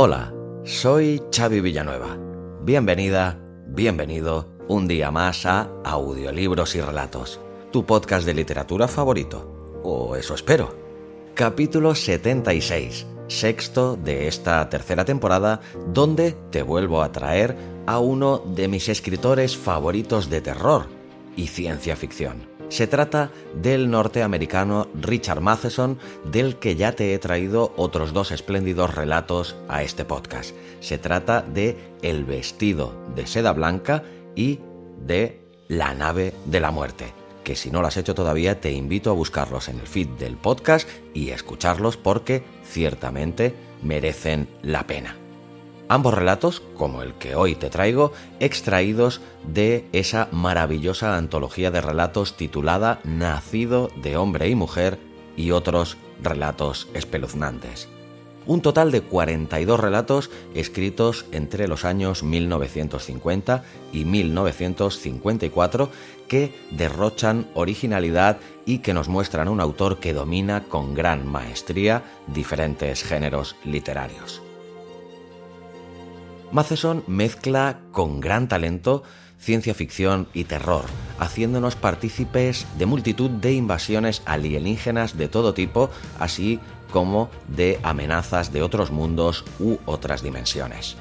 Hola, soy Xavi Villanueva. Bienvenida, bienvenido un día más a Audiolibros y Relatos, tu podcast de literatura favorito. O eso espero. Capítulo 76, sexto de esta tercera temporada, donde te vuelvo a traer a uno de mis escritores favoritos de terror y ciencia ficción. Se trata del norteamericano Richard Matheson, del que ya te he traído otros dos espléndidos relatos a este podcast. Se trata de El vestido de seda blanca y de La nave de la muerte, que si no lo has hecho todavía te invito a buscarlos en el feed del podcast y escucharlos porque ciertamente merecen la pena. Ambos relatos, como el que hoy te traigo, extraídos de esa maravillosa antología de relatos titulada Nacido de hombre y mujer y otros relatos espeluznantes. Un total de 42 relatos escritos entre los años 1950 y 1954 que derrochan originalidad y que nos muestran un autor que domina con gran maestría diferentes géneros literarios. Matheson mezcla con gran talento ciencia ficción y terror, haciéndonos partícipes de multitud de invasiones alienígenas de todo tipo, así como de amenazas de otros mundos u otras dimensiones.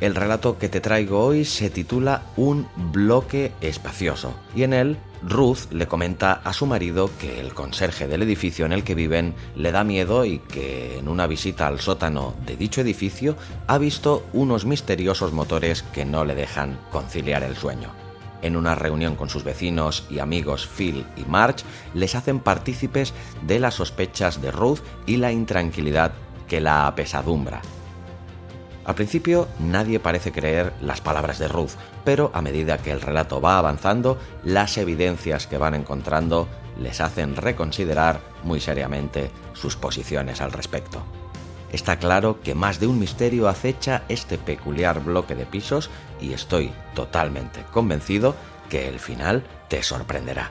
El relato que te traigo hoy se titula Un bloque espacioso y en él Ruth le comenta a su marido que el conserje del edificio en el que viven le da miedo y que en una visita al sótano de dicho edificio ha visto unos misteriosos motores que no le dejan conciliar el sueño. En una reunión con sus vecinos y amigos Phil y Marge les hacen partícipes de las sospechas de Ruth y la intranquilidad que la apesadumbra. Al principio nadie parece creer las palabras de Ruth, pero a medida que el relato va avanzando, las evidencias que van encontrando les hacen reconsiderar muy seriamente sus posiciones al respecto. Está claro que más de un misterio acecha este peculiar bloque de pisos y estoy totalmente convencido que el final te sorprenderá.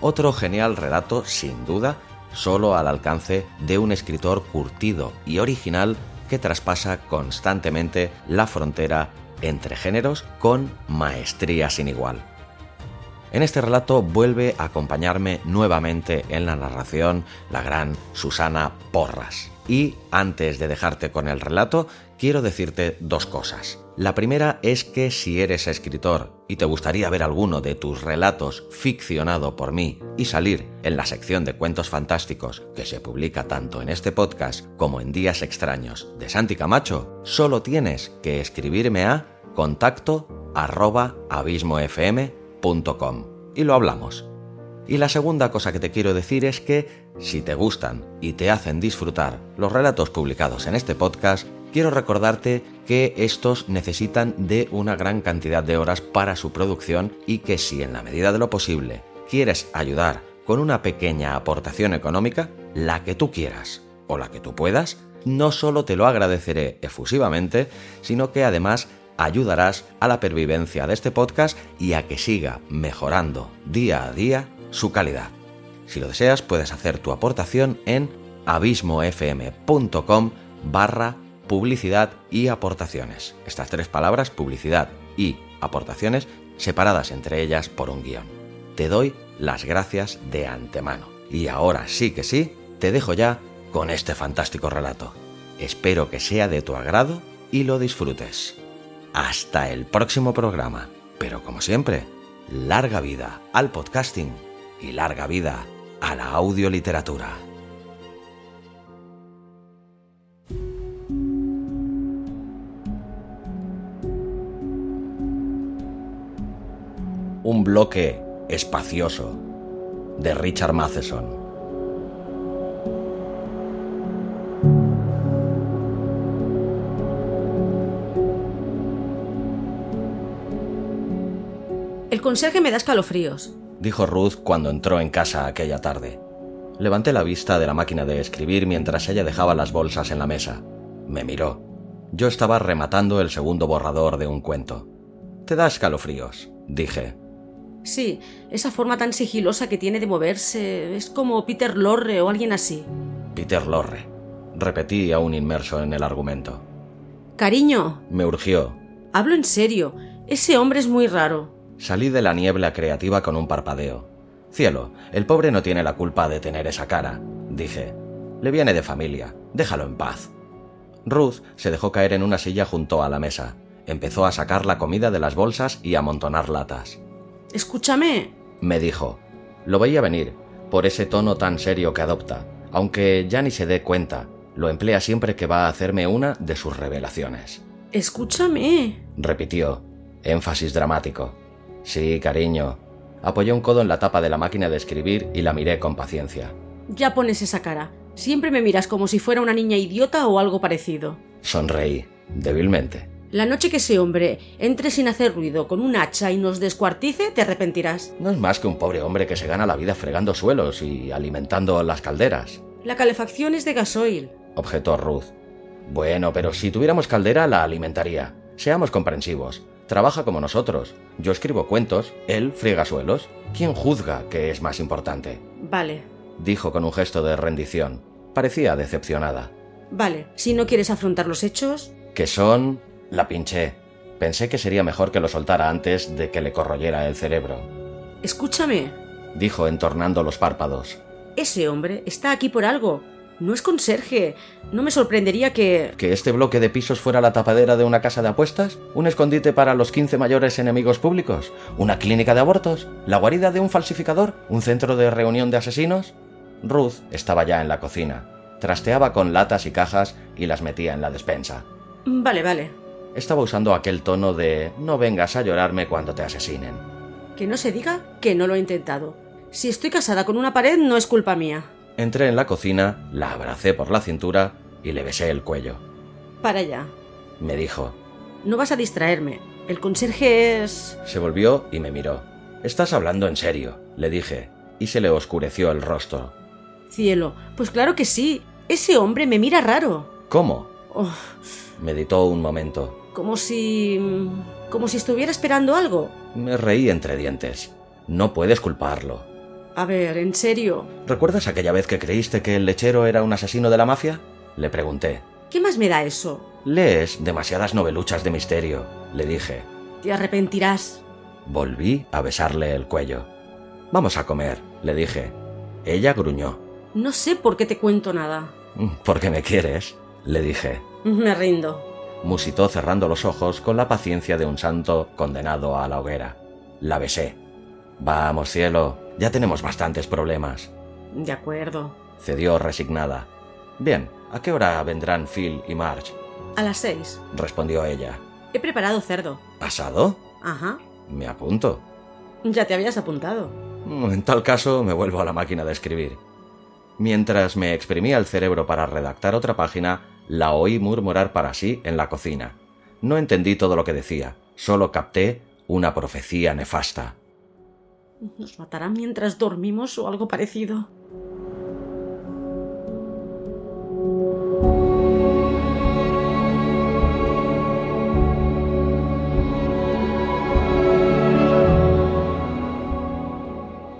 Otro genial relato, sin duda, solo al alcance de un escritor curtido y original que traspasa constantemente la frontera entre géneros con maestría sin igual. En este relato vuelve a acompañarme nuevamente en la narración la gran Susana Porras. Y antes de dejarte con el relato, quiero decirte dos cosas. La primera es que si eres escritor y te gustaría ver alguno de tus relatos ficcionado por mí y salir en la sección de cuentos fantásticos que se publica tanto en este podcast como en Días Extraños de Santi Camacho, solo tienes que escribirme a contacto abismofm.com y lo hablamos. Y la segunda cosa que te quiero decir es que si te gustan y te hacen disfrutar los relatos publicados en este podcast, quiero recordarte que estos necesitan de una gran cantidad de horas para su producción y que si en la medida de lo posible quieres ayudar con una pequeña aportación económica, la que tú quieras o la que tú puedas, no solo te lo agradeceré efusivamente, sino que además ayudarás a la pervivencia de este podcast y a que siga mejorando día a día su calidad. Si lo deseas, puedes hacer tu aportación en abismofm.com barra publicidad y aportaciones. Estas tres palabras, publicidad y aportaciones, separadas entre ellas por un guion. Te doy las gracias de antemano. Y ahora sí que sí, te dejo ya con este fantástico relato. Espero que sea de tu agrado y lo disfrutes. Hasta el próximo programa. Pero como siempre, larga vida al podcasting y larga vida a la audioliteratura. Un bloque espacioso de Richard Matheson. El conserje me da escalofríos, dijo Ruth cuando entró en casa aquella tarde. Levanté la vista de la máquina de escribir mientras ella dejaba las bolsas en la mesa. Me miró. Yo estaba rematando el segundo borrador de un cuento. Te da escalofríos, dije. Sí, esa forma tan sigilosa que tiene de moverse es como Peter Lorre o alguien así. Peter Lorre. Repetí aún inmerso en el argumento. Cariño. Me urgió. Hablo en serio. Ese hombre es muy raro. Salí de la niebla creativa con un parpadeo. Cielo, el pobre no tiene la culpa de tener esa cara, dije. Le viene de familia. Déjalo en paz. Ruth se dejó caer en una silla junto a la mesa. Empezó a sacar la comida de las bolsas y a amontonar latas. Escúchame, me dijo. Lo veía venir, por ese tono tan serio que adopta, aunque ya ni se dé cuenta, lo emplea siempre que va a hacerme una de sus revelaciones. Escúchame, repitió, énfasis dramático. Sí, cariño. Apoyé un codo en la tapa de la máquina de escribir y la miré con paciencia. Ya pones esa cara. Siempre me miras como si fuera una niña idiota o algo parecido. Sonreí, débilmente. La noche que ese hombre entre sin hacer ruido con un hacha y nos descuartice, te arrepentirás. No es más que un pobre hombre que se gana la vida fregando suelos y alimentando las calderas. La calefacción es de gasoil, objetó Ruth. Bueno, pero si tuviéramos caldera la alimentaría. Seamos comprensivos. Trabaja como nosotros. Yo escribo cuentos, él friega suelos. ¿Quién juzga qué es más importante? Vale, dijo con un gesto de rendición. Parecía decepcionada. Vale, si no quieres afrontar los hechos. Que son la pinché. Pensé que sería mejor que lo soltara antes de que le corroyera el cerebro. Escúchame, dijo entornando los párpados. Ese hombre está aquí por algo. No es conserje. No me sorprendería que... ¿Que este bloque de pisos fuera la tapadera de una casa de apuestas? ¿Un escondite para los 15 mayores enemigos públicos? ¿Una clínica de abortos? ¿La guarida de un falsificador? ¿Un centro de reunión de asesinos? Ruth estaba ya en la cocina. Trasteaba con latas y cajas y las metía en la despensa. Vale, vale, estaba usando aquel tono de no vengas a llorarme cuando te asesinen. Que no se diga que no lo he intentado. Si estoy casada con una pared no es culpa mía. Entré en la cocina, la abracé por la cintura y le besé el cuello. Para allá, me dijo. No vas a distraerme. El conserje es... Se volvió y me miró. Estás hablando en serio, le dije, y se le oscureció el rostro. Cielo, pues claro que sí. Ese hombre me mira raro. ¿Cómo? Oh. Meditó un momento. Como si... como si estuviera esperando algo. Me reí entre dientes. No puedes culparlo. A ver, en serio. ¿Recuerdas aquella vez que creíste que el lechero era un asesino de la mafia? Le pregunté. ¿Qué más me da eso? Lees demasiadas noveluchas de misterio, le dije. Te arrepentirás. Volví a besarle el cuello. Vamos a comer, le dije. Ella gruñó. No sé por qué te cuento nada. Porque me quieres, le dije. Me rindo musitó cerrando los ojos con la paciencia de un santo condenado a la hoguera. La besé. Vamos, cielo, ya tenemos bastantes problemas. De acuerdo. Cedió resignada. Bien, ¿a qué hora vendrán Phil y Marge? A las seis, respondió ella. He preparado cerdo. ¿Pasado? Ajá. Me apunto. Ya te habías apuntado. En tal caso, me vuelvo a la máquina de escribir. Mientras me exprimía el cerebro para redactar otra página, la oí murmurar para sí en la cocina. No entendí todo lo que decía, solo capté una profecía nefasta. Nos matarán mientras dormimos o algo parecido.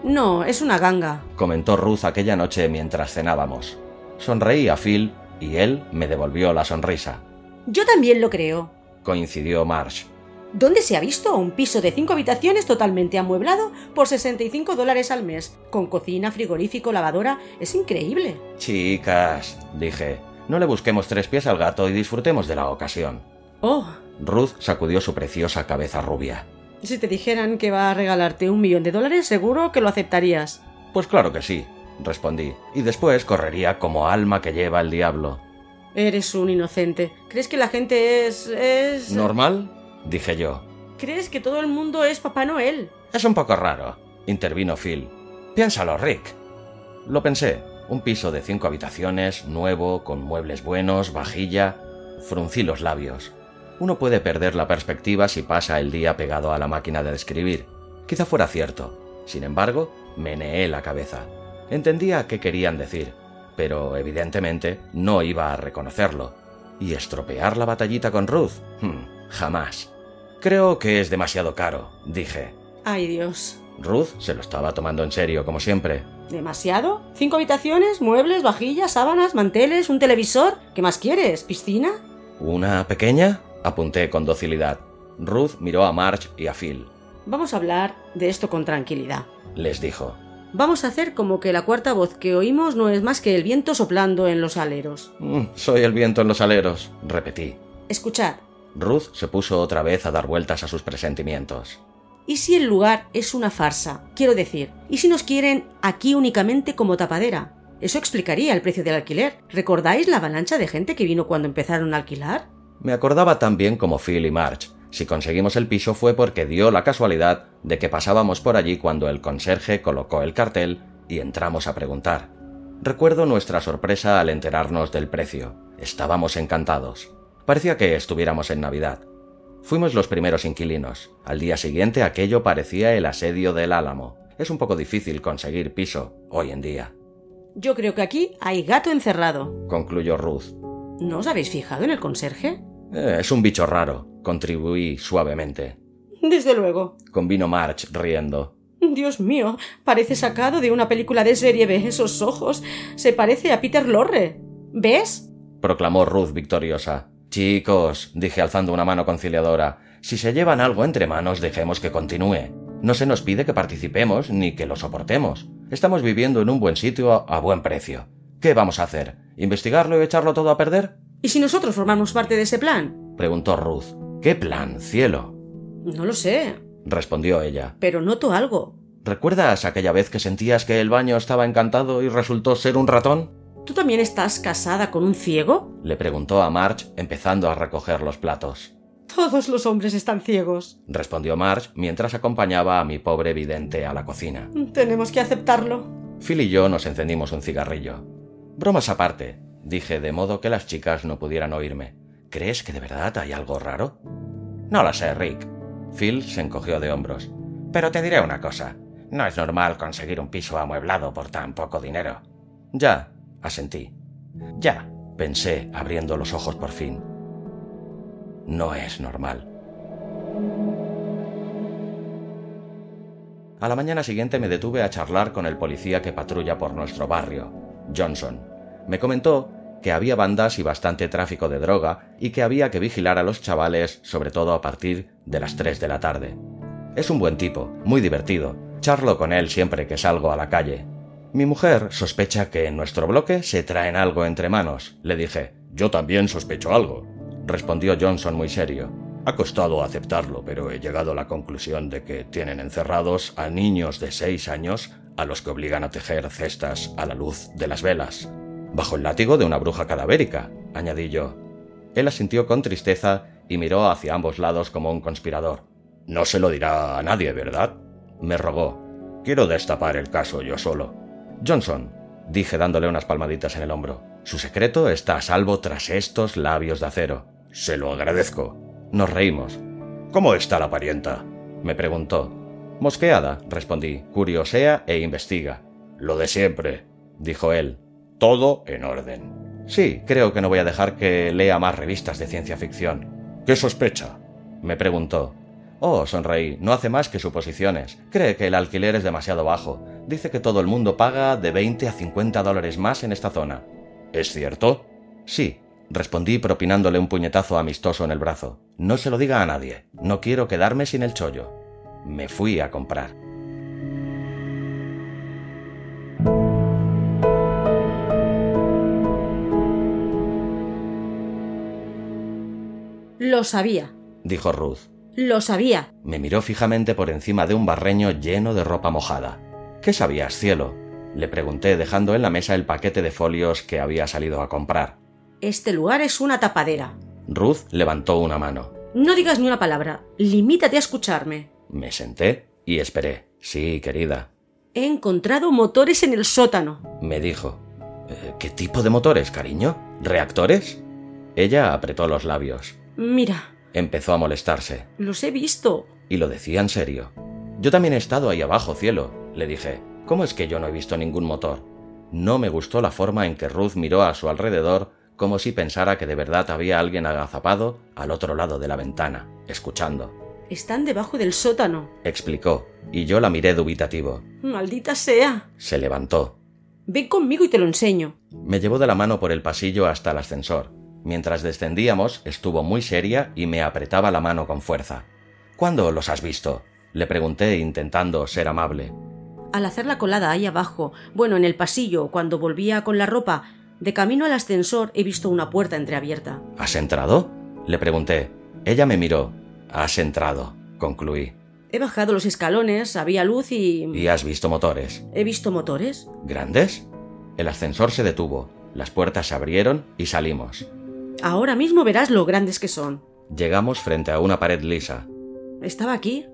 No, es una ganga, comentó Ruth aquella noche mientras cenábamos. Sonreí a Phil y él me devolvió la sonrisa. Yo también lo creo, coincidió Marsh. ¿Dónde se ha visto un piso de cinco habitaciones totalmente amueblado por 65 dólares al mes, con cocina, frigorífico, lavadora? Es increíble. Chicas, dije, No le busquemos tres pies al gato y disfrutemos de la ocasión. Oh, Ruth sacudió su preciosa cabeza rubia. si te dijeran que va a regalarte un millón de dólares, seguro que lo aceptarías. Pues claro que sí, respondí, y después correría como alma que lleva el diablo. Eres un inocente. ¿Crees que la gente es... es... ¿Normal? Dije yo. ¿Crees que todo el mundo es Papá Noel? Es un poco raro, intervino Phil. Piénsalo, Rick. Lo pensé. Un piso de cinco habitaciones, nuevo, con muebles buenos, vajilla. Fruncí los labios. Uno puede perder la perspectiva si pasa el día pegado a la máquina de escribir. Quizá fuera cierto. Sin embargo, meneé la cabeza. Entendía qué querían decir, pero evidentemente no iba a reconocerlo. ¿Y estropear la batallita con Ruth? Hmm, jamás. Creo que es demasiado caro, dije. Ay, Dios. Ruth se lo estaba tomando en serio, como siempre. ¿Demasiado? ¿Cinco habitaciones, muebles, vajillas, sábanas, manteles, un televisor? ¿Qué más quieres? ¿Piscina? ¿Una pequeña? apunté con docilidad. Ruth miró a Marge y a Phil. Vamos a hablar de esto con tranquilidad. Les dijo. Vamos a hacer como que la cuarta voz que oímos no es más que el viento soplando en los aleros. "Mm, soy el viento en los aleros, repetí. Escuchad, Ruth se puso otra vez a dar vueltas a sus presentimientos. ¿y si el lugar es una farsa? Quiero decir, ¿y si nos quieren aquí únicamente como tapadera? Eso explicaría el precio del alquiler. ¿Recordáis la avalancha de gente que vino cuando empezaron a alquilar? Me acordaba tan bien como Phil y Marge. Si conseguimos el piso fue porque dio la casualidad de que pasábamos por allí cuando el conserje colocó el cartel y entramos a preguntar. Recuerdo nuestra sorpresa al enterarnos del precio. Estábamos encantados. Parecía que estuviéramos en Navidad. Fuimos los primeros inquilinos. Al día siguiente aquello parecía el asedio del Álamo. Es un poco difícil conseguir piso hoy en día, Yo creo que aquí hay gato encerrado. concluyó Ruth. ¿No os habéis fijado en el conserje? "Eh, es un bicho raro, contribuí suavemente. Desde luego. Convino March riendo. Dios mío, parece sacado de una película de serie B. Esos ojos. Se parece a Peter Lorre. ¿Ves? proclamó Ruth victoriosa. Chicos, dije alzando una mano conciliadora, si se llevan algo entre manos, dejemos que continúe. No se nos pide que participemos ni que lo soportemos. Estamos viviendo en un buen sitio a, buen precio. ¿Qué vamos a hacer? ¿Investigarlo y echarlo todo a perder? ¿Y si nosotros formamos parte de ese plan? preguntó Ruth. ¿Qué plan, cielo? No lo sé, respondió ella. pero noto algo. ¿Recuerdas aquella vez que sentías que el baño estaba encantado y resultó ser un ratón? ¿Tú también estás casada con un ciego? le preguntó a Marge, empezando a recoger los platos. Todos los hombres están ciegos. respondió Marge mientras acompañaba a mi pobre vidente a la cocina. Tenemos que aceptarlo. Phil y yo nos encendimos un cigarrillo. Bromas aparte, dije de modo que las chicas no pudieran oírme. ¿Crees que de verdad hay algo raro? No lo sé, Rick. Phil se encogió de hombros. Pero te diré una cosa. No es normal conseguir un piso amueblado por tan poco dinero. Ya, asentí. Ya, pensé, abriendo los ojos por fin. No es normal. A la mañana siguiente me detuve a charlar con el policía que patrulla por nuestro barrio, Johnson. Me comentó que había bandas y bastante tráfico de droga y que había que vigilar a los chavales, sobre todo a partir de las 3 de la tarde. Es un buen tipo, muy divertido. Charlo con él siempre que salgo a la calle. Mi mujer sospecha que en nuestro bloque se traen algo entre manos. Le dije, yo también sospecho algo, respondió Johnson muy serio. Ha costado aceptarlo, pero he llegado a la conclusión de que tienen encerrados a niños de seis años a los que obligan a tejer cestas a la luz de las velas. Bajo el látigo de una bruja cadavérica, añadí yo. Él asintió con tristeza y miró hacia ambos lados como un conspirador. No se lo dirá a nadie, ¿verdad? me rogó. Quiero destapar el caso yo solo. Johnson, dije dándole unas palmaditas en el hombro. Su secreto está a salvo tras estos labios de acero. Se lo agradezco. Nos reímos. ¿Cómo está la parienta? me preguntó. Mosqueada, respondí, curiosea e investiga. Lo de siempre, dijo él. Todo en orden. Sí, creo que no voy a dejar que lea más revistas de ciencia ficción. ¿Qué sospecha? me preguntó. Oh, sonreí, no hace más que suposiciones. Cree que el alquiler es demasiado bajo. Dice que todo el mundo paga de 20 a 50 dólares más en esta zona. ¿Es cierto? Sí, respondí propinándole un puñetazo amistoso en el brazo. No se lo diga a nadie. No quiero quedarme sin el chollo. Me fui a comprar. Lo sabía. dijo Ruth. Lo sabía. Me miró fijamente por encima de un barreño lleno de ropa mojada. ¿Qué sabías, cielo? Le pregunté dejando en la mesa el paquete de folios que había salido a comprar. Este lugar es una tapadera. Ruth levantó una mano. No digas ni una palabra. Limítate a escucharme. Me senté y esperé. Sí, querida, He encontrado motores en el sótano. me dijo. "Eh, ¿Qué tipo de motores, cariño? ¿Reactores? Ella apretó los labios. Mira, Empezó a molestarse. los he visto. Y lo decía en serio. Yo también he estado ahí abajo, cielo, le dije. ¿Cómo es que yo no he visto ningún motor? No me gustó la forma en que Ruth miró a su alrededor como si pensara que de verdad había alguien agazapado al otro lado de la ventana, escuchando. Están debajo del sótano. Explicó, y yo la miré dubitativo. Maldita sea. Se levantó. Ven conmigo y te lo enseño. Me llevó de la mano por el pasillo hasta el ascensor. Mientras descendíamos, estuvo muy seria y me apretaba la mano con fuerza. ¿Cuándo los has visto? Le pregunté intentando ser amable. Al hacer la colada ahí abajo, bueno, en el pasillo, cuando volvía con la ropa, de camino al ascensor he visto una puerta entreabierta. ¿Has entrado? Le pregunté. Ella me miró. Has entrado, concluí. He bajado los escalones, había luz y... ¿Y has visto motores? ¿He visto motores? ¿Grandes? El ascensor se detuvo, las puertas se abrieron y salimos. Ahora mismo verás lo grandes que son. Llegamos frente a una pared lisa. ¿Estaba aquí?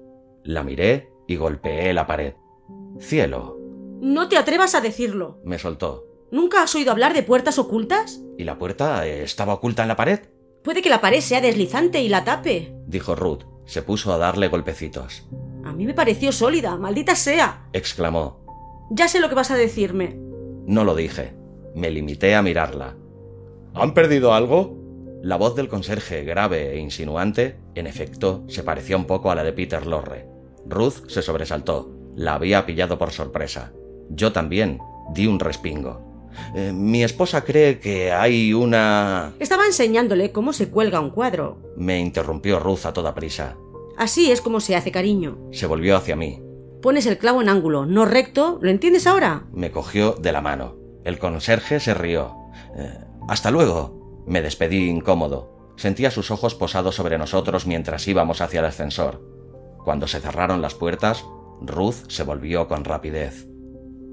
La miré y golpeé la pared. Cielo, No te atrevas a decirlo. me soltó. ¿Nunca has oído hablar de puertas ocultas? ¿Y la puerta eh, estaba oculta en la pared? Puede que la pared sea deslizante y la tape. dijo Ruth. Se puso a darle golpecitos. A mí me pareció sólida, maldita sea. Exclamó. Ya sé lo que vas a decirme. No lo dije. Me limité a mirarla. ¿Han perdido algo? La voz del conserje, grave e insinuante, en efecto, se parecía un poco a la de Peter Lorre. Ruth se sobresaltó. La había pillado por sorpresa. Yo también di un respingo. "Eh, mi esposa cree que hay una... Estaba enseñándole cómo se cuelga un cuadro. Me interrumpió Ruth a toda prisa. Así es como se hace, cariño. Se volvió hacia mí. Pones el clavo en ángulo, no recto. ¿Lo entiendes ahora? Me cogió de la mano. El conserje se rió. "Eh, Hasta luego. Me despedí incómodo. Sentía sus ojos posados sobre nosotros mientras íbamos hacia el ascensor. Cuando se cerraron las puertas, Ruth se volvió con rapidez.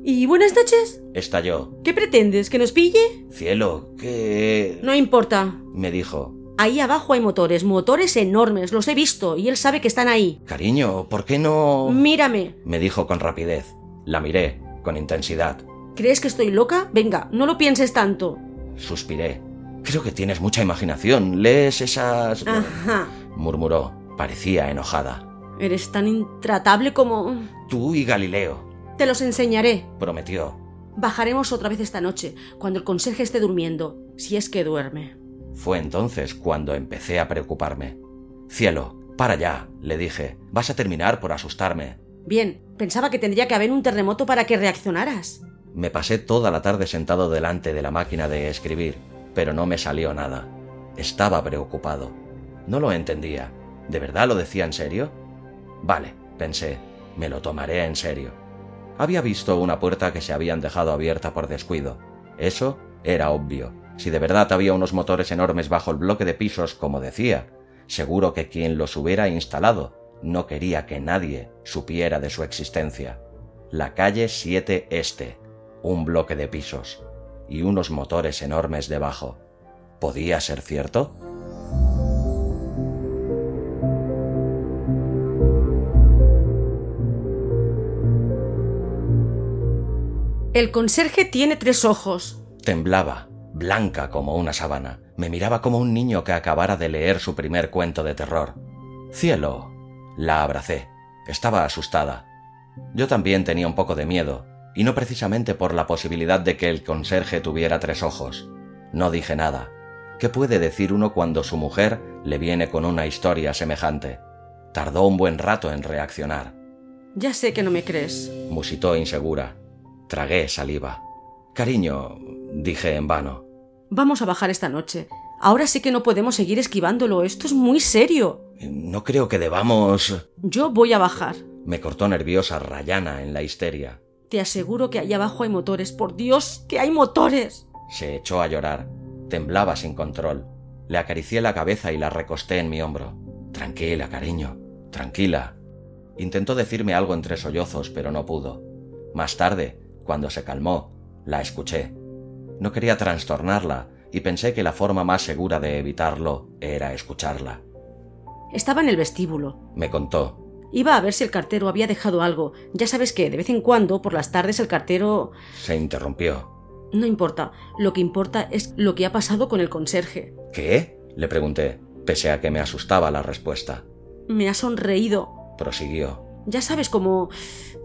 ¿Y buenas noches? Estalló. ¿Qué pretendes? ¿Que nos pille? Cielo, ¿qué? No importa. me dijo. Ahí abajo hay motores, motores enormes, los he visto, y él sabe que están ahí. Cariño, ¿por qué no? Mírame. me dijo con rapidez. La miré, con intensidad. ¿Crees que estoy loca? Venga, no lo pienses tanto. Suspiré. Creo que tienes mucha imaginación. Lees esas... Ajá. murmuró. Parecía enojada. Eres tan intratable como... Tú y Galileo, Te los enseñaré. prometió. Bajaremos otra vez esta noche, cuando el conserje esté durmiendo, si es que duerme. Fue entonces cuando empecé a preocuparme. Cielo, para ya, le dije. Vas a terminar por asustarme. Bien, pensaba que tendría que haber un terremoto para que reaccionaras. Me pasé toda la tarde sentado delante de la máquina de escribir, pero no me salió nada. Estaba preocupado. No lo entendía. ¿De verdad lo decía en serio? Vale, pensé, me lo tomaré en serio. Había visto una puerta que se habían dejado abierta por descuido. Eso era obvio. Si de verdad había unos motores enormes bajo el bloque de pisos, como decía, seguro que quien los hubiera instalado no quería que nadie supiera de su existencia. La calle 7 Este, un bloque de pisos y unos motores enormes debajo. ¿Podía ser cierto? El conserje tiene tres ojos. Temblaba, blanca como una sábana. Me miraba como un niño que acabara de leer su primer cuento de terror. Cielo. La abracé. Estaba asustada. Yo también tenía un poco de miedo, y no precisamente por la posibilidad de que el conserje tuviera tres ojos. No dije nada. ¿Qué puede decir uno cuando su mujer le viene con una historia semejante? Tardó un buen rato en reaccionar. Ya sé que no me crees. Musitó insegura. Tragué saliva. Cariño, dije en vano. Vamos a bajar esta noche. Ahora sí que no podemos seguir esquivándolo. Esto es muy serio. No creo que debamos. Yo voy a bajar. Me cortó nerviosa Rayana en la histeria. Te aseguro que allá abajo hay motores. Por Dios, que hay motores. Se echó a llorar. Temblaba sin control. Le acaricié la cabeza y la recosté en mi hombro. Tranquila, cariño, tranquila. Intentó decirme algo entre sollozos, pero no pudo. Más tarde, cuando se calmó, la escuché. No quería trastornarla y pensé que la forma más segura de evitarlo era escucharla. Estaba en el vestíbulo. Me contó. Iba a ver si el cartero había dejado algo. Ya sabes que de vez en cuando, por las tardes, el cartero. Se interrumpió. No importa. Lo que importa es lo que ha pasado con el conserje. ¿Qué? le pregunté, pese a que me asustaba la respuesta. Me ha sonreído. Prosiguió. Ya sabes, como.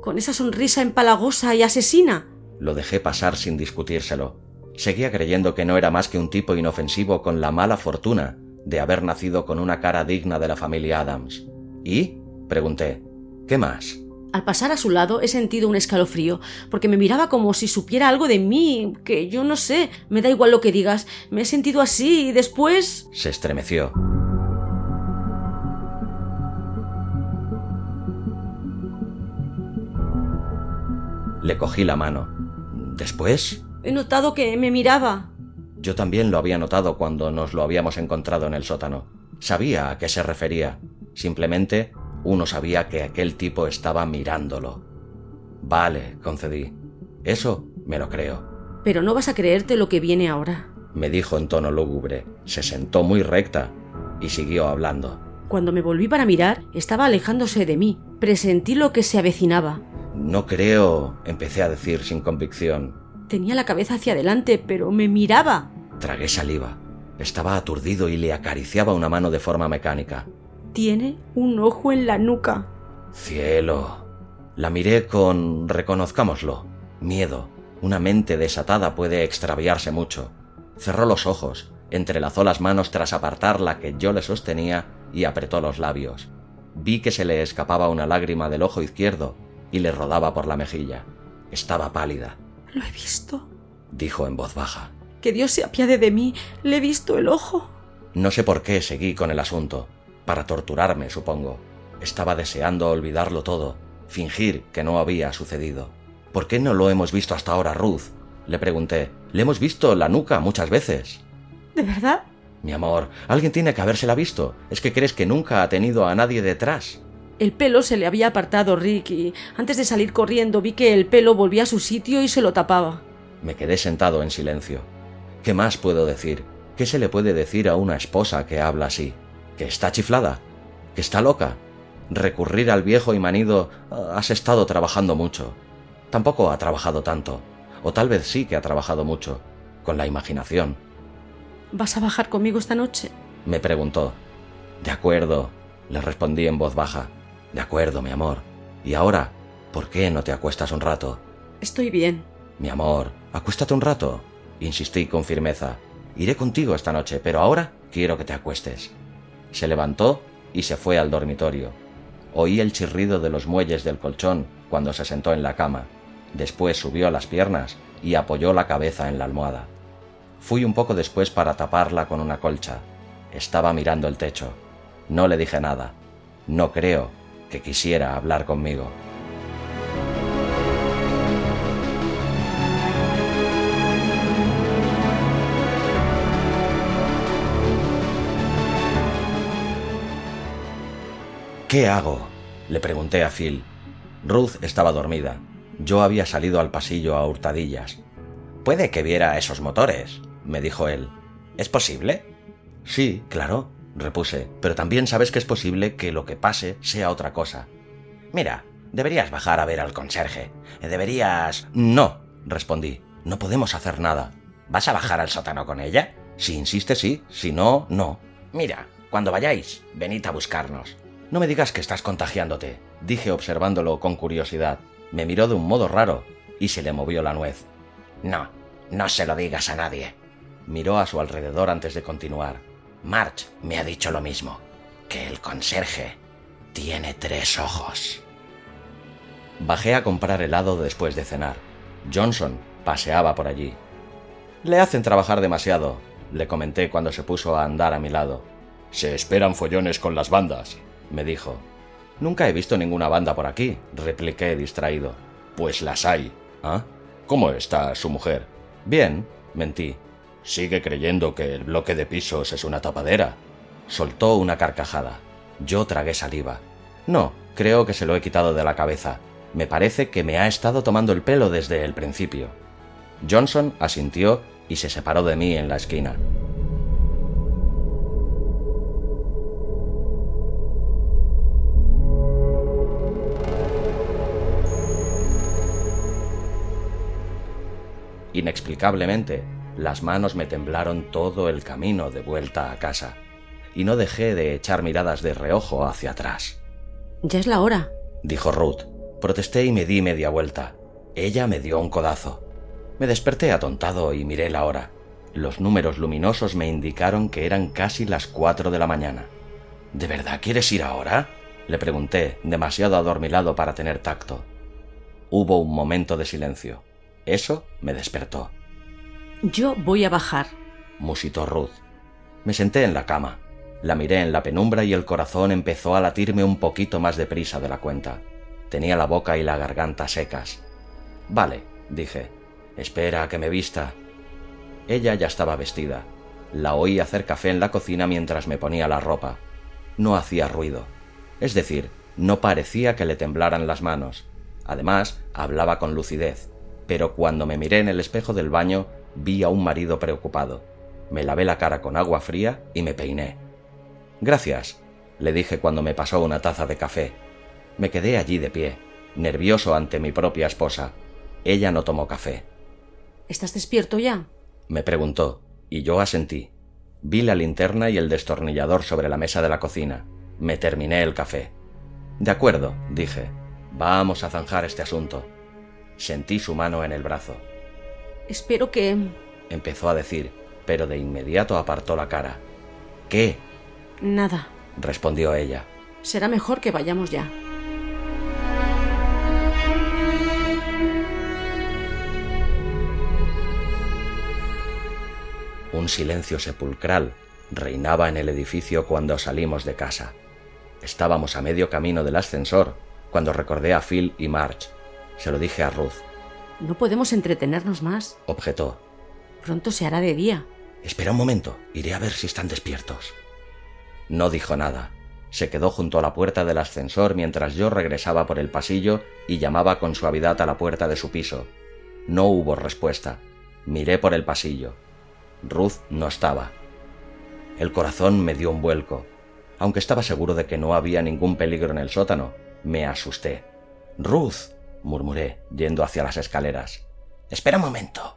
con esa sonrisa empalagosa y asesina. Lo dejé pasar sin discutírselo. Seguía creyendo que no era más que un tipo inofensivo con la mala fortuna de haber nacido con una cara digna de la familia Adams. ¿Y? Pregunté. ¿Qué más? Al pasar a su lado he sentido un escalofrío, porque me miraba como si supiera algo de mí, que yo no sé, me da igual lo que digas, me he sentido así y después... Se estremeció. Le cogí la mano. ¿Después? He notado que me miraba. Yo también lo había notado cuando nos lo habíamos encontrado en el sótano. Sabía a qué se refería. Simplemente uno sabía que aquel tipo estaba mirándolo. Vale, concedí. Eso me lo creo. Pero no vas a creerte lo que viene ahora. Me dijo en tono lúgubre. Se sentó muy recta y siguió hablando. Cuando me volví para mirar, estaba alejándose de mí. Presentí lo que se avecinaba. No creo, empecé a decir sin convicción. Tenía la cabeza hacia adelante, pero me miraba. Tragué saliva. Estaba aturdido y le acariciaba una mano de forma mecánica. Tiene un ojo en la nuca. Cielo. La miré con, reconozcámoslo, miedo. Una mente desatada puede extraviarse mucho. Cerró los ojos, entrelazó las manos tras apartar la que yo le sostenía y apretó los labios. Vi que se le escapaba una lágrima del ojo izquierdo y le rodaba por la mejilla. Estaba pálida. Lo he visto, dijo en voz baja. Que Dios se apiade de mí. Le he visto el ojo. No sé por qué seguí con el asunto. Para torturarme, supongo. Estaba deseando olvidarlo todo, fingir que no había sucedido. ¿Por qué no lo hemos visto hasta ahora, Ruth? Le pregunté. Le hemos visto la nuca muchas veces. ¿De verdad? Mi amor, alguien tiene que habérsela visto. ¿Es que crees que nunca ha tenido a nadie detrás? El pelo se le había apartado Rick y antes de salir corriendo vi que el pelo volvía a su sitio y se lo tapaba. Me quedé sentado en silencio. ¿Qué más puedo decir? ¿Qué se le puede decir a una esposa que habla así? ¿Que está chiflada? ¿Que está loca? Recurrir al viejo y manido has estado trabajando mucho. Tampoco ha trabajado tanto. O tal vez sí que ha trabajado mucho. Con la imaginación. ¿Vas a bajar conmigo esta noche? Me preguntó. De acuerdo, le respondí en voz baja. De acuerdo, mi amor. ¿Y ahora? ¿Por qué no te acuestas un rato? Estoy bien. Mi amor, acuéstate un rato. Insistí con firmeza. Iré contigo esta noche, pero ahora quiero que te acuestes. Se levantó y se fue al dormitorio. Oí el chirrido de los muelles del colchón cuando se sentó en la cama. Después subió a las piernas y apoyó la cabeza en la almohada. Fui un poco después para taparla con una colcha. Estaba mirando el techo. No le dije nada. No creo que quisiera hablar conmigo. ¿Qué hago? le pregunté a Phil. Ruth estaba dormida. Yo había salido al pasillo a hurtadillas. Puede que viera esos motores, me dijo él. ¿Es posible? Sí, claro, repuse, pero también sabes que es posible que lo que pase sea otra cosa. Mira, deberías bajar a ver al conserje. Deberías... No, respondí. No podemos hacer nada. ¿Vas a bajar al sótano con ella? Si insiste, sí. Si no, no. Mira, cuando vayáis, venid a buscarnos. No me digas que estás contagiándote, dije observándolo con curiosidad. Me miró de un modo raro y se le movió la nuez. No, no se lo digas a nadie. Miró a su alrededor antes de continuar. March me ha dicho lo mismo, que el conserje tiene tres ojos. Bajé a comprar helado después de cenar. Johnson paseaba por allí. Le hacen trabajar demasiado, le comenté cuando se puso a andar a mi lado. Se esperan follones con las bandas, me dijo. Nunca he visto ninguna banda por aquí, repliqué distraído. Pues las hay. ¿Ah? ¿Cómo está su mujer? Bien, mentí. Sigue creyendo que el bloque de pisos es una tapadera. Soltó una carcajada. Yo tragué saliva. No, creo que se lo he quitado de la cabeza. Me parece que me ha estado tomando el pelo desde el principio. Johnson asintió y se separó de mí en la esquina. Inexplicablemente, las manos me temblaron todo el camino de vuelta a casa, y no dejé de echar miradas de reojo hacia atrás. Ya es la hora, dijo Ruth. Protesté y me di media vuelta. Ella me dio un codazo. Me desperté atontado y miré la hora. Los números luminosos me indicaron que eran casi las cuatro de la mañana. ¿De verdad quieres ir ahora? le pregunté, demasiado adormilado para tener tacto. Hubo un momento de silencio. Eso me despertó. Yo voy a bajar, musitó Ruth. Me senté en la cama. La miré en la penumbra y el corazón empezó a latirme un poquito más deprisa de la cuenta. Tenía la boca y la garganta secas. Vale, dije. Espera a que me vista. Ella ya estaba vestida. La oí hacer café en la cocina mientras me ponía la ropa. No hacía ruido. Es decir, no parecía que le temblaran las manos. Además, hablaba con lucidez pero cuando me miré en el espejo del baño vi a un marido preocupado. Me lavé la cara con agua fría y me peiné. Gracias, le dije cuando me pasó una taza de café. Me quedé allí de pie, nervioso ante mi propia esposa. Ella no tomó café. ¿Estás despierto ya? me preguntó, y yo asentí. Vi la linterna y el destornillador sobre la mesa de la cocina. Me terminé el café. De acuerdo, dije. Vamos a zanjar este asunto. Sentí su mano en el brazo. Espero que... empezó a decir, pero de inmediato apartó la cara. ¿Qué? Nada, respondió ella. Será mejor que vayamos ya. Un silencio sepulcral reinaba en el edificio cuando salimos de casa. Estábamos a medio camino del ascensor cuando recordé a Phil y March se lo dije a Ruth. No podemos entretenernos más, objetó. Pronto se hará de día. Espera un momento, iré a ver si están despiertos. No dijo nada. Se quedó junto a la puerta del ascensor mientras yo regresaba por el pasillo y llamaba con suavidad a la puerta de su piso. No hubo respuesta. Miré por el pasillo. Ruth no estaba. El corazón me dio un vuelco. Aunque estaba seguro de que no había ningún peligro en el sótano, me asusté. Ruth murmuré, yendo hacia las escaleras. Espera un momento.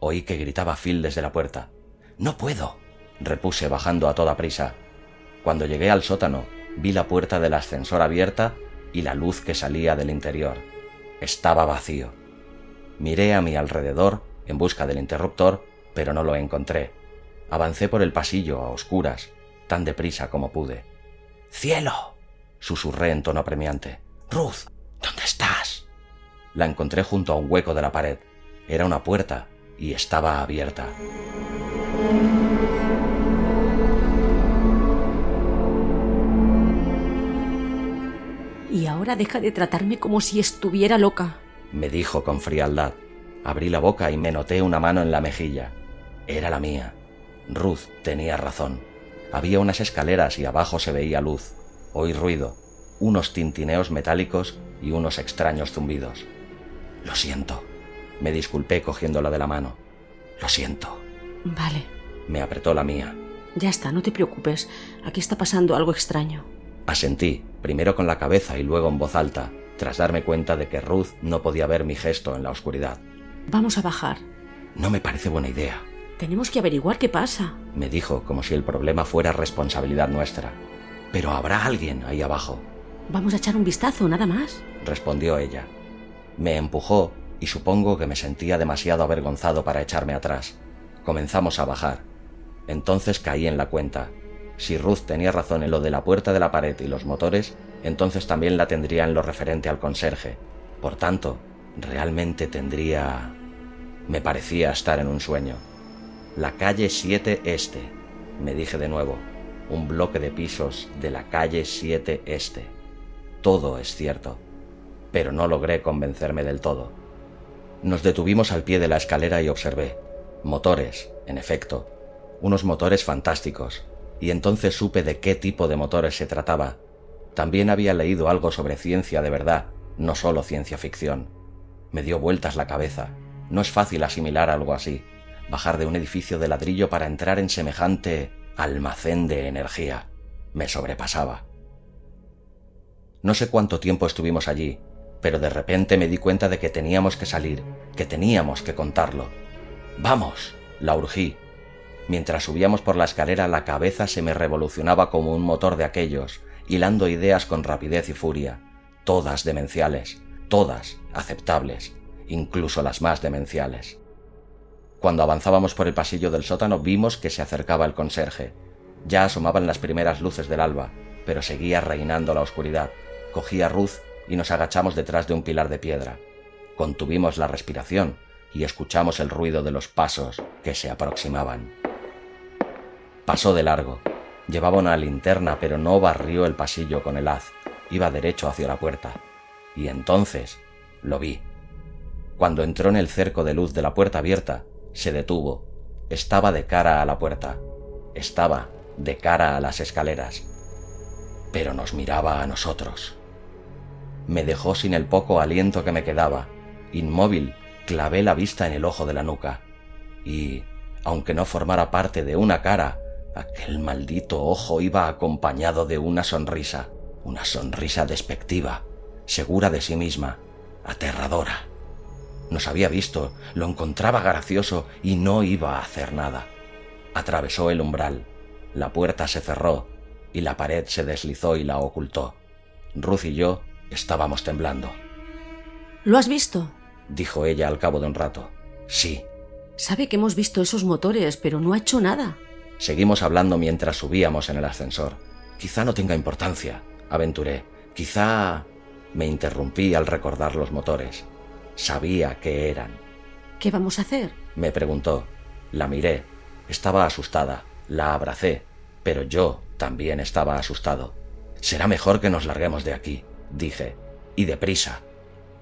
Oí que gritaba Phil desde la puerta. No puedo, repuse bajando a toda prisa. Cuando llegué al sótano, vi la puerta del ascensor abierta y la luz que salía del interior. Estaba vacío. Miré a mi alrededor en busca del interruptor, pero no lo encontré. Avancé por el pasillo a oscuras, tan deprisa como pude. ¡Cielo! susurré en tono apremiante. Ruth, ¿dónde estás? La encontré junto a un hueco de la pared. Era una puerta y estaba abierta. Y ahora deja de tratarme como si estuviera loca, me dijo con frialdad. Abrí la boca y me noté una mano en la mejilla. Era la mía. Ruth tenía razón. Había unas escaleras y abajo se veía luz. Oí ruido, unos tintineos metálicos y unos extraños zumbidos. Lo siento. Me disculpé cogiéndola de la mano. Lo siento. Vale. Me apretó la mía. Ya está, no te preocupes. Aquí está pasando algo extraño. Asentí, primero con la cabeza y luego en voz alta, tras darme cuenta de que Ruth no podía ver mi gesto en la oscuridad. Vamos a bajar. No me parece buena idea. Tenemos que averiguar qué pasa. Me dijo como si el problema fuera responsabilidad nuestra. Pero habrá alguien ahí abajo. Vamos a echar un vistazo, nada más. Respondió ella. Me empujó y supongo que me sentía demasiado avergonzado para echarme atrás. Comenzamos a bajar. Entonces caí en la cuenta. Si Ruth tenía razón en lo de la puerta de la pared y los motores, entonces también la tendría en lo referente al conserje. Por tanto, realmente tendría... Me parecía estar en un sueño. La calle 7 Este, me dije de nuevo. Un bloque de pisos de la calle 7 Este. Todo es cierto pero no logré convencerme del todo. Nos detuvimos al pie de la escalera y observé. Motores, en efecto. Unos motores fantásticos. Y entonces supe de qué tipo de motores se trataba. También había leído algo sobre ciencia de verdad, no solo ciencia ficción. Me dio vueltas la cabeza. No es fácil asimilar algo así. Bajar de un edificio de ladrillo para entrar en semejante almacén de energía. Me sobrepasaba. No sé cuánto tiempo estuvimos allí, pero de repente me di cuenta de que teníamos que salir, que teníamos que contarlo. ¡Vamos! la urgí. Mientras subíamos por la escalera la cabeza se me revolucionaba como un motor de aquellos, hilando ideas con rapidez y furia, todas demenciales, todas aceptables, incluso las más demenciales. Cuando avanzábamos por el pasillo del sótano vimos que se acercaba el conserje. Ya asomaban las primeras luces del alba, pero seguía reinando la oscuridad. Cogía Ruth y nos agachamos detrás de un pilar de piedra. Contuvimos la respiración y escuchamos el ruido de los pasos que se aproximaban. Pasó de largo. Llevaba una linterna, pero no barrió el pasillo con el haz. Iba derecho hacia la puerta. Y entonces lo vi. Cuando entró en el cerco de luz de la puerta abierta, se detuvo. Estaba de cara a la puerta. Estaba de cara a las escaleras. Pero nos miraba a nosotros me dejó sin el poco aliento que me quedaba. Inmóvil, clavé la vista en el ojo de la nuca. Y, aunque no formara parte de una cara, aquel maldito ojo iba acompañado de una sonrisa, una sonrisa despectiva, segura de sí misma, aterradora. Nos había visto, lo encontraba gracioso y no iba a hacer nada. Atravesó el umbral, la puerta se cerró y la pared se deslizó y la ocultó. Ruth y yo Estábamos temblando. ¿Lo has visto? dijo ella al cabo de un rato. Sí. Sabe que hemos visto esos motores, pero no ha hecho nada. Seguimos hablando mientras subíamos en el ascensor. Quizá no tenga importancia, aventuré. Quizá... Me interrumpí al recordar los motores. Sabía que eran. ¿Qué vamos a hacer? Me preguntó. La miré. Estaba asustada. La abracé. Pero yo también estaba asustado. Será mejor que nos larguemos de aquí dije, y deprisa.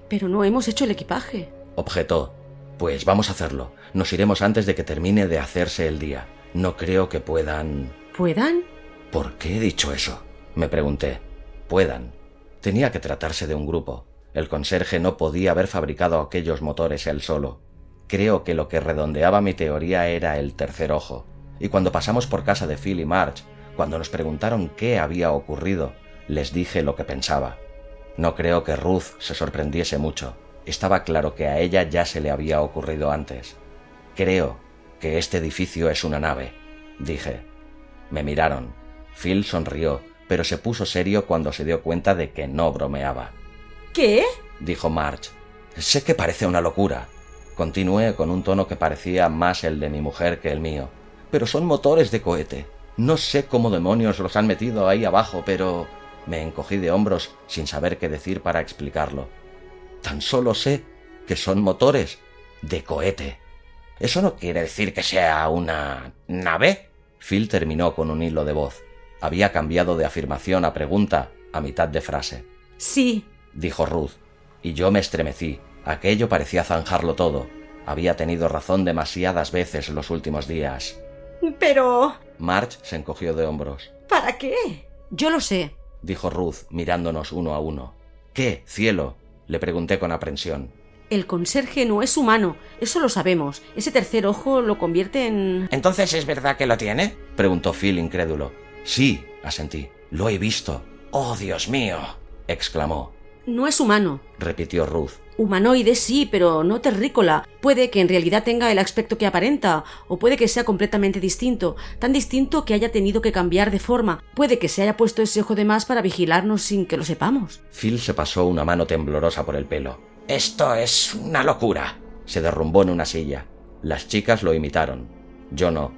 Pero no hemos hecho el equipaje. Objetó. Pues vamos a hacerlo. Nos iremos antes de que termine de hacerse el día. No creo que puedan... ¿Puedan? ¿Por qué he dicho eso? Me pregunté. Puedan. Tenía que tratarse de un grupo. El conserje no podía haber fabricado aquellos motores él solo. Creo que lo que redondeaba mi teoría era el tercer ojo. Y cuando pasamos por casa de Phil y March, cuando nos preguntaron qué había ocurrido, les dije lo que pensaba. No creo que Ruth se sorprendiese mucho. Estaba claro que a ella ya se le había ocurrido antes. Creo que este edificio es una nave, dije. Me miraron. Phil sonrió, pero se puso serio cuando se dio cuenta de que no bromeaba. ¿Qué? dijo March. Sé que parece una locura. Continué con un tono que parecía más el de mi mujer que el mío. Pero son motores de cohete. No sé cómo demonios los han metido ahí abajo, pero me encogí de hombros sin saber qué decir para explicarlo. Tan solo sé que son motores de cohete. ¿Eso no quiere decir que sea una nave? Phil terminó con un hilo de voz. Había cambiado de afirmación a pregunta a mitad de frase. Sí, dijo Ruth, y yo me estremecí. Aquello parecía zanjarlo todo. Había tenido razón demasiadas veces en los últimos días. Pero... March se encogió de hombros. ¿Para qué? Yo lo sé, dijo Ruth, mirándonos uno a uno. ¿Qué, cielo? le pregunté con aprensión. El conserje no es humano, eso lo sabemos. Ese tercer ojo lo convierte en... ¿Entonces es verdad que lo tiene? preguntó Phil incrédulo. Sí, asentí. Lo he visto. Oh, Dios mío. exclamó. No es humano, repitió Ruth. Humanoide sí, pero no terrícola. Puede que en realidad tenga el aspecto que aparenta, o puede que sea completamente distinto, tan distinto que haya tenido que cambiar de forma. Puede que se haya puesto ese ojo de más para vigilarnos sin que lo sepamos. Phil se pasó una mano temblorosa por el pelo. Esto es una locura. Se derrumbó en una silla. Las chicas lo imitaron. Yo no.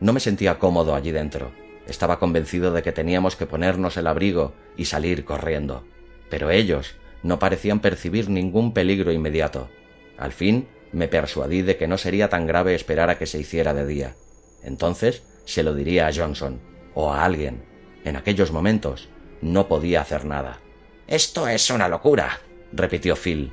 No me sentía cómodo allí dentro. Estaba convencido de que teníamos que ponernos el abrigo y salir corriendo. Pero ellos no parecían percibir ningún peligro inmediato. Al fin me persuadí de que no sería tan grave esperar a que se hiciera de día. Entonces se lo diría a Johnson o a alguien. En aquellos momentos no podía hacer nada. Esto es una locura, repitió Phil.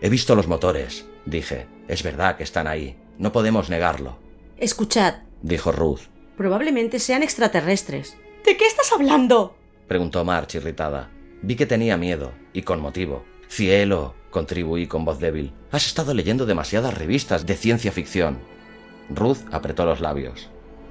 He visto los motores, dije. Es verdad que están ahí. No podemos negarlo. Escuchad, dijo Ruth. Probablemente sean extraterrestres. ¿De qué estás hablando? preguntó March irritada. Vi que tenía miedo, y con motivo. Cielo, contribuí con voz débil. Has estado leyendo demasiadas revistas de ciencia ficción. Ruth apretó los labios.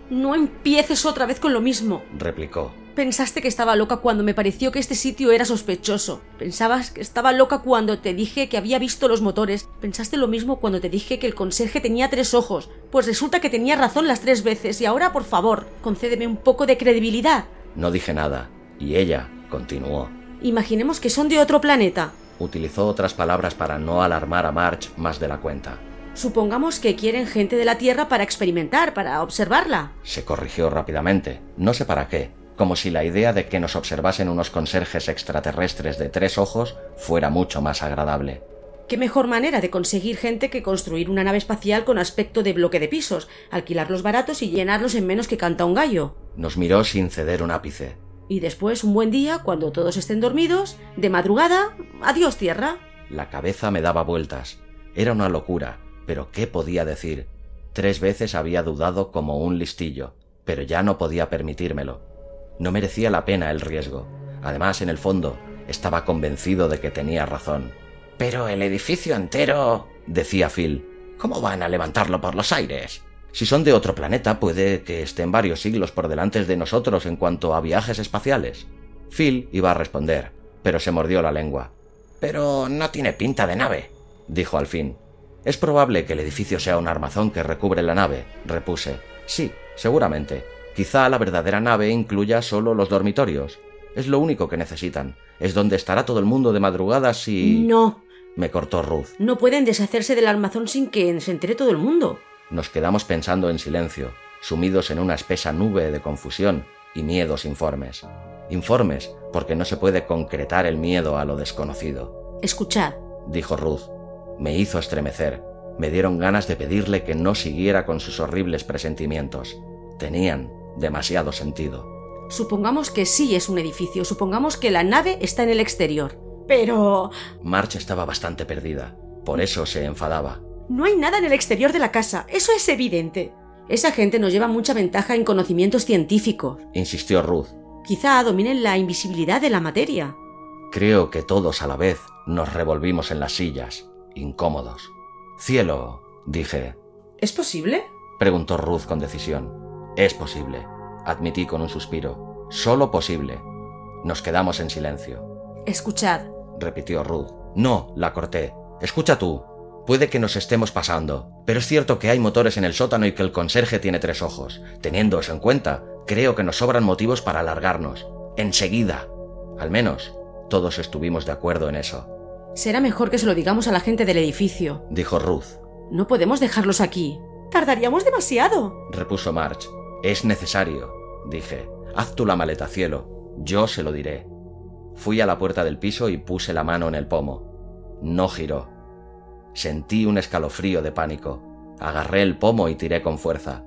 No empieces otra vez con lo mismo, replicó. Pensaste que estaba loca cuando me pareció que este sitio era sospechoso. Pensabas que estaba loca cuando te dije que había visto los motores. Pensaste lo mismo cuando te dije que el conserje tenía tres ojos. Pues resulta que tenía razón las tres veces y ahora, por favor, concédeme un poco de credibilidad. No dije nada, y ella continuó. Imaginemos que son de otro planeta. Utilizó otras palabras para no alarmar a March más de la cuenta. Supongamos que quieren gente de la Tierra para experimentar, para observarla. Se corrigió rápidamente. No sé para qué como si la idea de que nos observasen unos conserjes extraterrestres de tres ojos fuera mucho más agradable. ¿Qué mejor manera de conseguir gente que construir una nave espacial con aspecto de bloque de pisos, alquilarlos baratos y llenarlos en menos que canta un gallo? Nos miró sin ceder un ápice. Y después, un buen día, cuando todos estén dormidos, de madrugada, adiós tierra. La cabeza me daba vueltas. Era una locura, pero ¿qué podía decir? Tres veces había dudado como un listillo, pero ya no podía permitírmelo. No merecía la pena el riesgo. Además, en el fondo, estaba convencido de que tenía razón. Pero el edificio entero, decía Phil, ¿cómo van a levantarlo por los aires? Si son de otro planeta, puede que estén varios siglos por delante de nosotros en cuanto a viajes espaciales. Phil iba a responder, pero se mordió la lengua. Pero no tiene pinta de nave, dijo al fin. Es probable que el edificio sea un armazón que recubre la nave, repuse. Sí, seguramente. Quizá la verdadera nave incluya solo los dormitorios. Es lo único que necesitan. Es donde estará todo el mundo de madrugada si... No. Me cortó Ruth. No pueden deshacerse del armazón sin que se entere todo el mundo. Nos quedamos pensando en silencio, sumidos en una espesa nube de confusión y miedos informes. Informes porque no se puede concretar el miedo a lo desconocido. Escuchad, dijo Ruth. Me hizo estremecer. Me dieron ganas de pedirle que no siguiera con sus horribles presentimientos. Tenían demasiado sentido. Supongamos que sí es un edificio, supongamos que la nave está en el exterior. Pero... March estaba bastante perdida, por eso se enfadaba. No hay nada en el exterior de la casa, eso es evidente. Esa gente nos lleva mucha ventaja en conocimientos científicos, insistió Ruth. Quizá dominen la invisibilidad de la materia. Creo que todos a la vez nos revolvimos en las sillas, incómodos. Cielo, dije. ¿Es posible? preguntó Ruth con decisión. Es posible, admití con un suspiro. Solo posible. Nos quedamos en silencio. Escuchad, repitió Ruth. No, la corté. Escucha tú. Puede que nos estemos pasando, pero es cierto que hay motores en el sótano y que el conserje tiene tres ojos. Teniendo eso en cuenta, creo que nos sobran motivos para alargarnos. Enseguida. Al menos, todos estuvimos de acuerdo en eso. Será mejor que se lo digamos a la gente del edificio, dijo Ruth. No podemos dejarlos aquí. Tardaríamos demasiado, repuso March. Es necesario, dije. Haz tú la maleta, cielo. Yo se lo diré. Fui a la puerta del piso y puse la mano en el pomo. No giró. Sentí un escalofrío de pánico. Agarré el pomo y tiré con fuerza.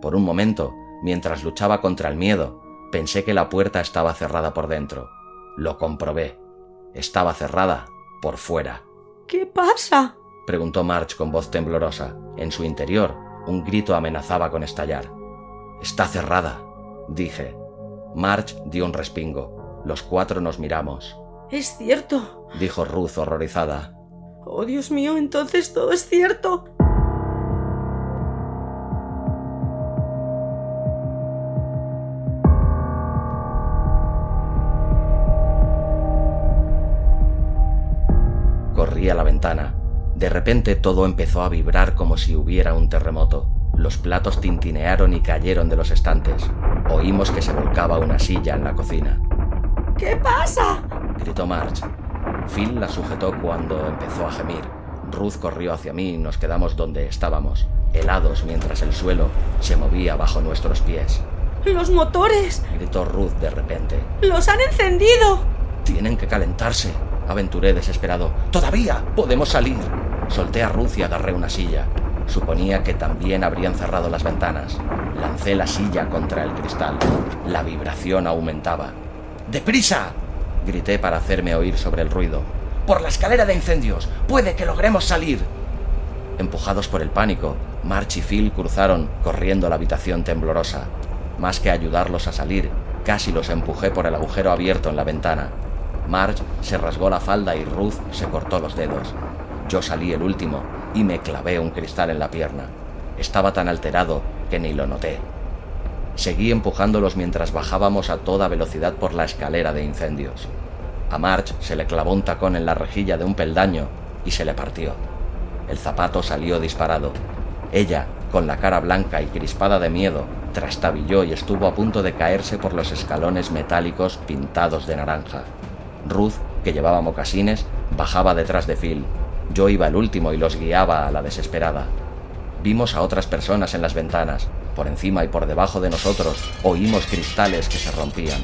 Por un momento, mientras luchaba contra el miedo, pensé que la puerta estaba cerrada por dentro. Lo comprobé. Estaba cerrada por fuera. ¿Qué pasa? preguntó March con voz temblorosa. En su interior, un grito amenazaba con estallar. Está cerrada, dije. March dio un respingo. Los cuatro nos miramos. Es cierto, dijo Ruth horrorizada. Oh, Dios mío, entonces todo es cierto. Corrí a la ventana. De repente todo empezó a vibrar como si hubiera un terremoto. Los platos tintinearon y cayeron de los estantes. Oímos que se volcaba una silla en la cocina. ¿Qué pasa? gritó March. Phil la sujetó cuando empezó a gemir. Ruth corrió hacia mí y nos quedamos donde estábamos, helados mientras el suelo se movía bajo nuestros pies. ¡Los motores! gritó Ruth de repente. ¡Los han encendido! Tienen que calentarse, aventuré desesperado. ¡Todavía! ¡Podemos salir! Solté a Ruth y agarré una silla. Suponía que también habrían cerrado las ventanas. Lancé la silla contra el cristal. La vibración aumentaba. ¡Deprisa! Grité para hacerme oír sobre el ruido. ¡Por la escalera de incendios! ¡Puede que logremos salir! Empujados por el pánico, March y Phil cruzaron, corriendo la habitación temblorosa. Más que ayudarlos a salir, casi los empujé por el agujero abierto en la ventana. Marge se rasgó la falda y Ruth se cortó los dedos. Yo salí el último y me clavé un cristal en la pierna. Estaba tan alterado que ni lo noté. Seguí empujándolos mientras bajábamos a toda velocidad por la escalera de incendios. A Marge se le clavó un tacón en la rejilla de un peldaño y se le partió. El zapato salió disparado. Ella, con la cara blanca y crispada de miedo, trastabilló y estuvo a punto de caerse por los escalones metálicos pintados de naranja. Ruth, que llevaba mocasines, bajaba detrás de Phil. Yo iba el último y los guiaba a la desesperada. Vimos a otras personas en las ventanas. Por encima y por debajo de nosotros oímos cristales que se rompían.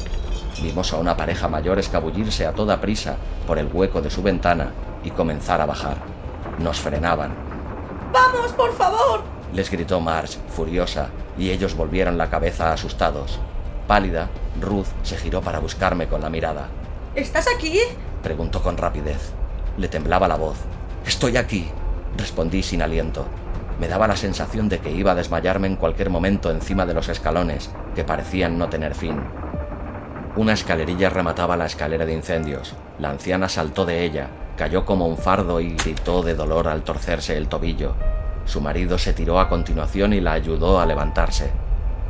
Vimos a una pareja mayor escabullirse a toda prisa por el hueco de su ventana y comenzar a bajar. Nos frenaban. ¡Vamos, por favor! les gritó Marge, furiosa, y ellos volvieron la cabeza asustados. Pálida, Ruth se giró para buscarme con la mirada. ¿Estás aquí? preguntó con rapidez. Le temblaba la voz. Estoy aquí, respondí sin aliento. Me daba la sensación de que iba a desmayarme en cualquier momento encima de los escalones, que parecían no tener fin. Una escalerilla remataba la escalera de incendios. La anciana saltó de ella, cayó como un fardo y gritó de dolor al torcerse el tobillo. Su marido se tiró a continuación y la ayudó a levantarse.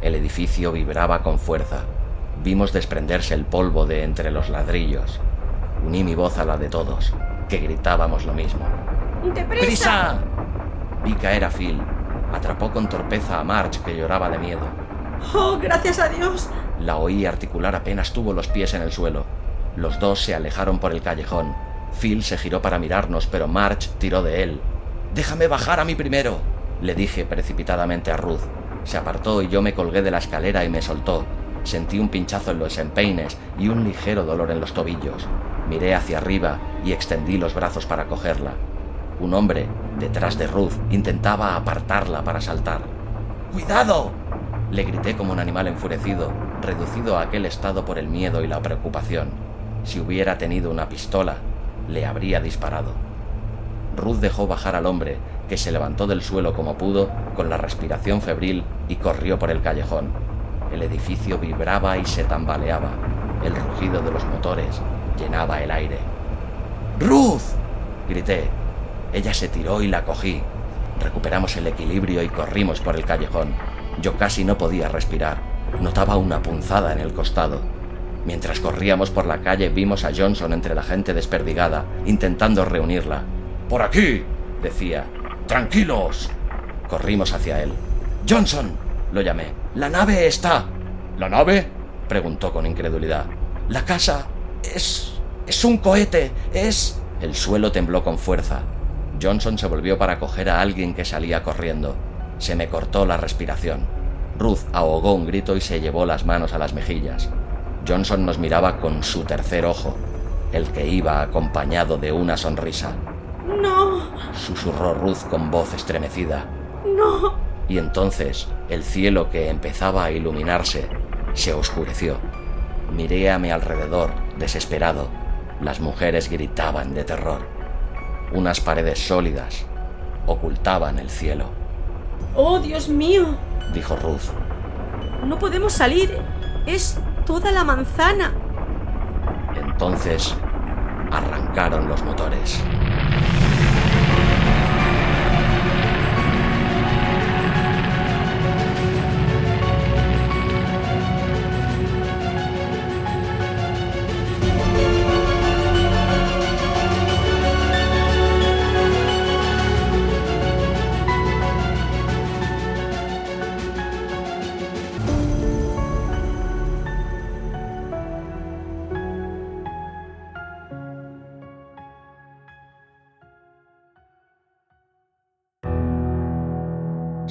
El edificio vibraba con fuerza. Vimos desprenderse el polvo de entre los ladrillos. Uní mi voz a la de todos, que gritábamos lo mismo. ¡Deprisa! Vi caer a Phil. Atrapó con torpeza a March, que lloraba de miedo. ¡Oh, gracias a Dios! La oí articular apenas tuvo los pies en el suelo. Los dos se alejaron por el callejón. Phil se giró para mirarnos, pero March tiró de él. Déjame bajar a mí primero, le dije precipitadamente a Ruth. Se apartó y yo me colgué de la escalera y me soltó. Sentí un pinchazo en los empeines y un ligero dolor en los tobillos. Miré hacia arriba y extendí los brazos para cogerla. Un hombre, detrás de Ruth, intentaba apartarla para saltar. ¡Cuidado! Le grité como un animal enfurecido, reducido a aquel estado por el miedo y la preocupación. Si hubiera tenido una pistola, le habría disparado. Ruth dejó bajar al hombre, que se levantó del suelo como pudo, con la respiración febril, y corrió por el callejón. El edificio vibraba y se tambaleaba. El rugido de los motores llenaba el aire. ¡Ruth! grité. Ella se tiró y la cogí. Recuperamos el equilibrio y corrimos por el callejón. Yo casi no podía respirar. Notaba una punzada en el costado. Mientras corríamos por la calle vimos a Johnson entre la gente desperdigada, intentando reunirla. Por aquí, decía. Tranquilos. Corrimos hacia él. Johnson, lo llamé. La nave está. ¿La nave? preguntó con incredulidad. La casa es... es un cohete. Es... El suelo tembló con fuerza. Johnson se volvió para coger a alguien que salía corriendo. Se me cortó la respiración. Ruth ahogó un grito y se llevó las manos a las mejillas. Johnson nos miraba con su tercer ojo, el que iba acompañado de una sonrisa. No, Susurró Ruth con voz estremecida. no. Y entonces el cielo que empezaba a iluminarse se oscureció. Miré a mi alrededor, desesperado. Las mujeres gritaban de terror. Unas paredes sólidas ocultaban el cielo, Oh, Dios mío. dijo Ruth. No podemos salir. Es toda la manzana. Entonces arrancaron los motores.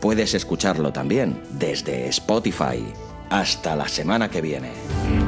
Puedes escucharlo también desde Spotify. Hasta la semana que viene.